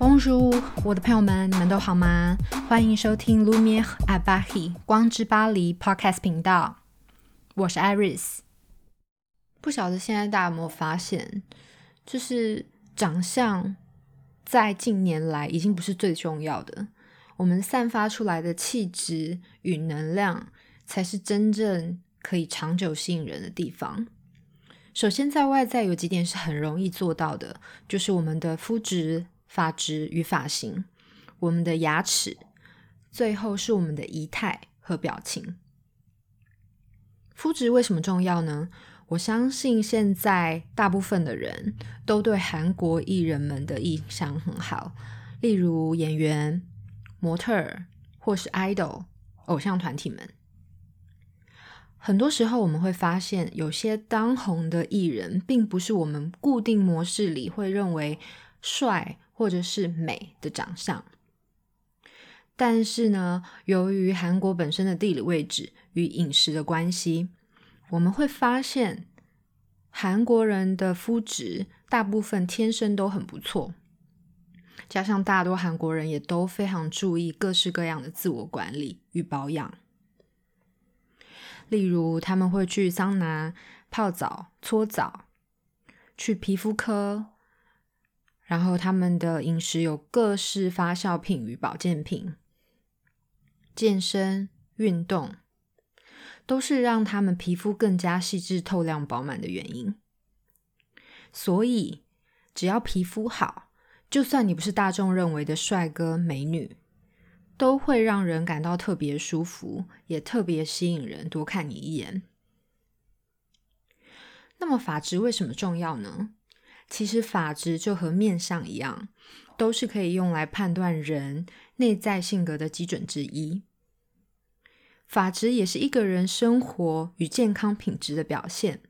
汪叔我的朋友们，你们都好吗？欢迎收听 Lumiere à Paris 光之巴黎 Podcast 频道，我是 Iris。不晓得现在大家有没有发现，就是长相在近年来已经不是最重要的，我们散发出来的气质与能量才是真正可以长久吸引人的地方。首先，在外在有几点是很容易做到的，就是我们的肤质。发质与发型，我们的牙齿，最后是我们的仪态和表情。肤质为什么重要呢？我相信现在大部分的人都对韩国艺人们的印象很好，例如演员、模特儿或是 idol 偶像团体们。很多时候我们会发现，有些当红的艺人，并不是我们固定模式里会认为帅。或者是美的长相，但是呢，由于韩国本身的地理位置与饮食的关系，我们会发现韩国人的肤质大部分天生都很不错，加上大多韩国人也都非常注意各式各样的自我管理与保养，例如他们会去桑拿、泡澡、搓澡，去皮肤科。然后他们的饮食有各式发酵品与保健品，健身运动都是让他们皮肤更加细致、透亮、饱满的原因。所以，只要皮肤好，就算你不是大众认为的帅哥美女，都会让人感到特别舒服，也特别吸引人多看你一眼。那么，发质为什么重要呢？其实发质就和面相一样，都是可以用来判断人内在性格的基准之一。发质也是一个人生活与健康品质的表现。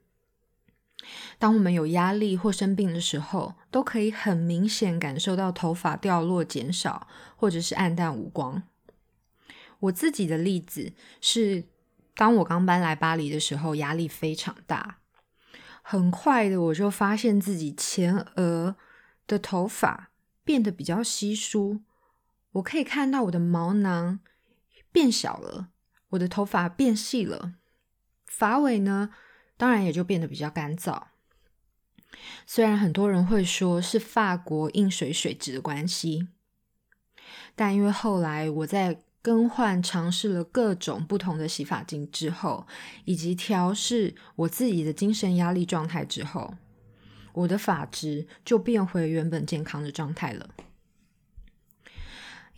当我们有压力或生病的时候，都可以很明显感受到头发掉落、减少，或者是黯淡无光。我自己的例子是，当我刚搬来巴黎的时候，压力非常大。很快的，我就发现自己前额的头发变得比较稀疏，我可以看到我的毛囊变小了，我的头发变细了，发尾呢，当然也就变得比较干燥。虽然很多人会说是法国硬水水质的关系，但因为后来我在更换尝试了各种不同的洗发精之后，以及调试我自己的精神压力状态之后，我的发质就变回原本健康的状态了。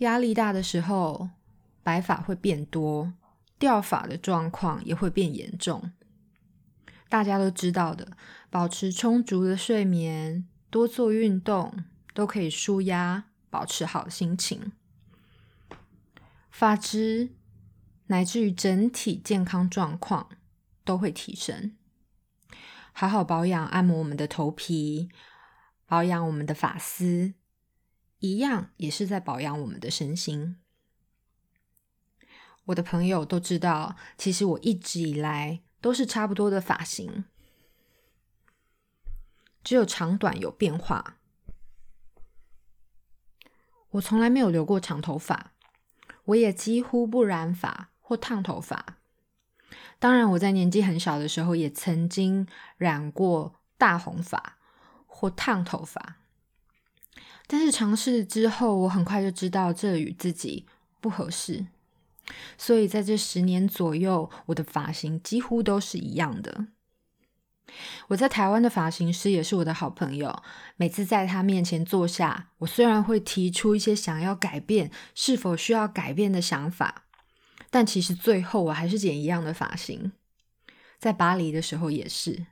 压力大的时候，白发会变多，掉发的状况也会变严重。大家都知道的，保持充足的睡眠，多做运动，都可以舒压，保持好心情。发质乃至于整体健康状况都会提升。好好保养、按摩我们的头皮，保养我们的发丝，一样也是在保养我们的身心。我的朋友都知道，其实我一直以来都是差不多的发型，只有长短有变化。我从来没有留过长头发。我也几乎不染发或烫头发。当然，我在年纪很小的时候也曾经染过大红发或烫头发。但是尝试之后，我很快就知道这与自己不合适。所以在这十年左右，我的发型几乎都是一样的。我在台湾的发型师也是我的好朋友。每次在他面前坐下，我虽然会提出一些想要改变、是否需要改变的想法，但其实最后我还是剪一样的发型。在巴黎的时候也是，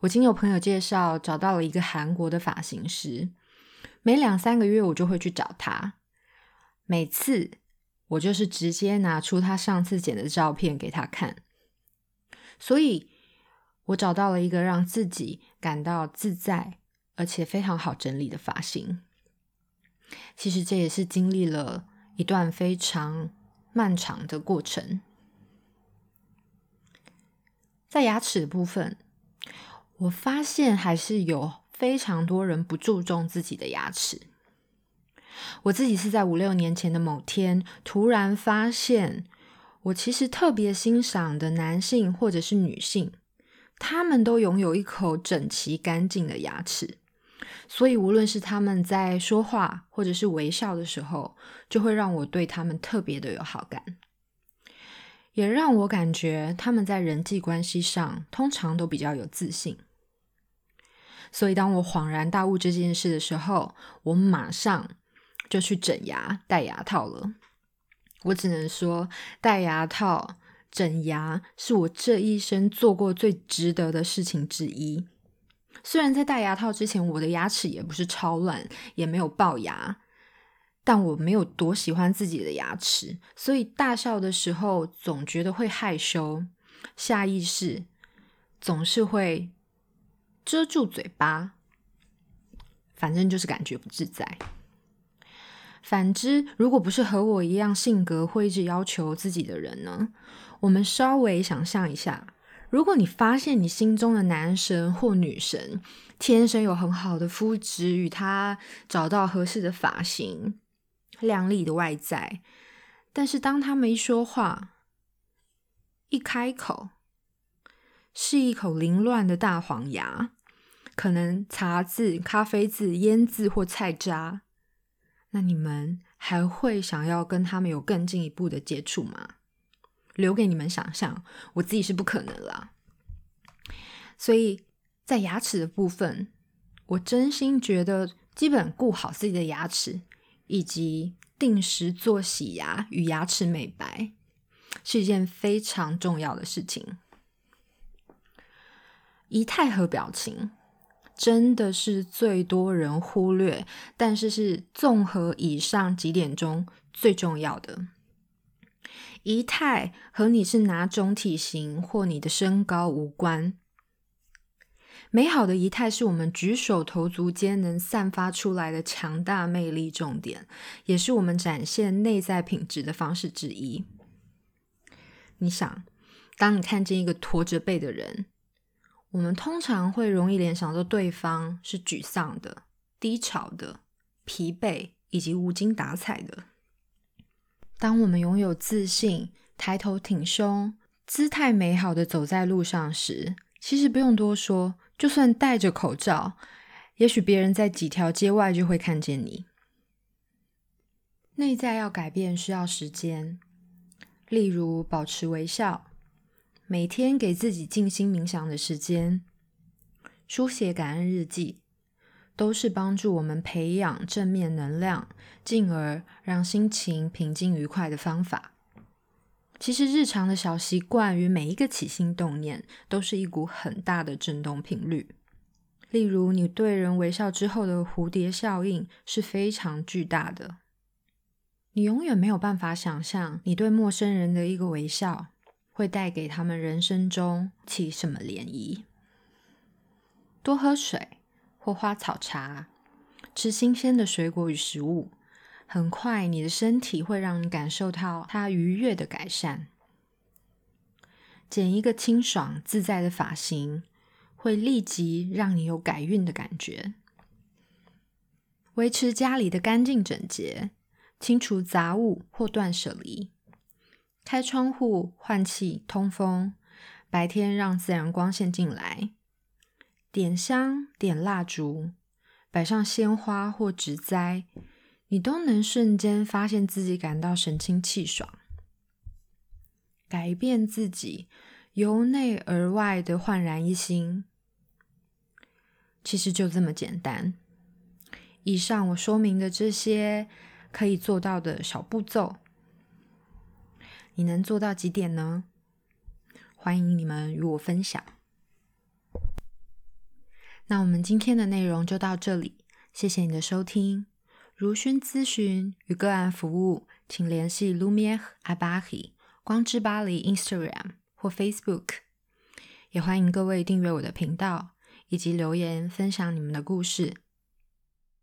我经有朋友介绍找到了一个韩国的发型师，每两三个月我就会去找他。每次我就是直接拿出他上次剪的照片给他看，所以。我找到了一个让自己感到自在，而且非常好整理的发型。其实这也是经历了一段非常漫长的过程。在牙齿的部分，我发现还是有非常多人不注重自己的牙齿。我自己是在五六年前的某天，突然发现，我其实特别欣赏的男性或者是女性，他们都拥有一口整齐干净的牙齿，所以无论是他们在说话或者是微笑的时候，就会让我对他们特别的有好感，也让我感觉他们在人际关系上通常都比较有自信。所以当我恍然大悟这件事的时候，我马上就去整牙戴牙套了。我只能说，戴牙套、整牙是我这一生做过最值得的事情之一。虽然在戴牙套之前，我的牙齿也不是超乱，也没有龅牙，但我没有多喜欢自己的牙齿，所以大笑的时候总觉得会害羞，下意识总是会遮住嘴巴，反正就是感觉不自在。反之，如果不是和我一样性格会一直要求自己的人呢？我们稍微想象一下，如果你发现你心中的男神或女神天生有很好的肤质，与他找到合适的发型、靓丽的外在，但是当他们一说话、一开口，是一口凌乱的大黄牙，可能茶渍、咖啡渍、烟渍或菜渣。那你们还会想要跟他们有更进一步的接触吗？留给你们想象，我自己是不可能啦。所以在牙齿的部分，我真心觉得，基本顾好自己的牙齿，以及定时做洗牙与牙齿美白，是一件非常重要的事情。仪态和表情。真的是最多人忽略，但是是综合以上几点中最重要的。仪态和你是哪种体型或你的身高无关。美好的仪态是我们举手投足间能散发出来的强大魅力重点，也是我们展现内在品质的方式之一。你想，当你看见一个驼着背的人，我们通常会容易联想到对方是沮丧的、低潮的、疲惫以及无精打采的。当我们拥有自信、抬头挺胸、姿态美好的走在路上时，其实不用多说，就算戴着口罩，也许别人在几条街外就会看见你。内在要改变需要时间，例如保持微笑。每天给自己静心冥想的时间，书写感恩日记，都是帮助我们培养正面能量，进而让心情平静愉快的方法。其实日常的小习惯与每一个起心动念，都是一股很大的振动频率。例如，你对人微笑之后的蝴蝶效应是非常巨大的。你永远没有办法想象，你对陌生人的一个微笑。会带给他们人生中起什么涟漪？多喝水或花草茶，吃新鲜的水果与食物，很快你的身体会让你感受到它愉悦的改善。剪一个清爽自在的发型，会立即让你有改运的感觉。维持家里的干净整洁，清除杂物或断舍离。开窗户换气通风，白天让自然光线进来。点香点蜡烛，摆上鲜花或植栽，你都能瞬间发现自己感到神清气爽。改变自己，由内而外的焕然一新，其实就这么简单。以上我说明的这些可以做到的小步骤。你能做到几点呢？欢迎你们与我分享。那我们今天的内容就到这里，谢谢你的收听。如需咨询与个案服务，请联系 Lumiere Abahi 光之巴黎 Instagram 或 Facebook。也欢迎各位订阅我的频道，以及留言分享你们的故事。